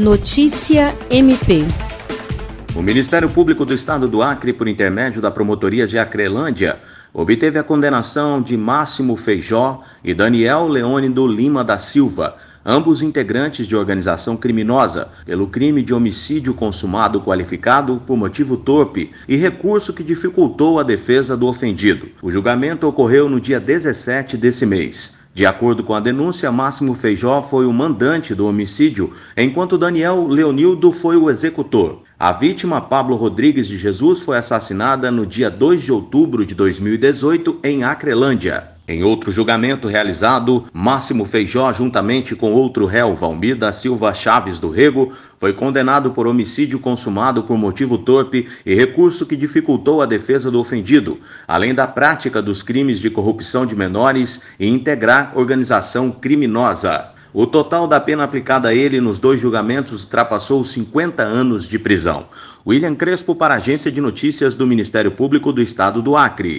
Notícia MP. O Ministério Público do Estado do Acre, por intermédio da Promotoria de Acrelândia, obteve a condenação de Máximo Feijó e Daniel Leônido Lima da Silva, ambos integrantes de organização criminosa, pelo crime de homicídio consumado qualificado por motivo torpe e recurso que dificultou a defesa do ofendido. O julgamento ocorreu no dia 17 desse mês. De acordo com a denúncia, Máximo Feijó foi o mandante do homicídio, enquanto Daniel Leonildo foi o executor. A vítima, Pablo Rodrigues de Jesus, foi assassinada no dia 2 de outubro de 2018 em Acrelândia. Em outro julgamento realizado, Máximo Feijó, juntamente com outro réu, Valmir da Silva Chaves do Rego, foi condenado por homicídio consumado por motivo torpe e recurso que dificultou a defesa do ofendido, além da prática dos crimes de corrupção de menores e integrar organização criminosa. O total da pena aplicada a ele nos dois julgamentos ultrapassou 50 anos de prisão. William Crespo para a Agência de Notícias do Ministério Público do Estado do Acre.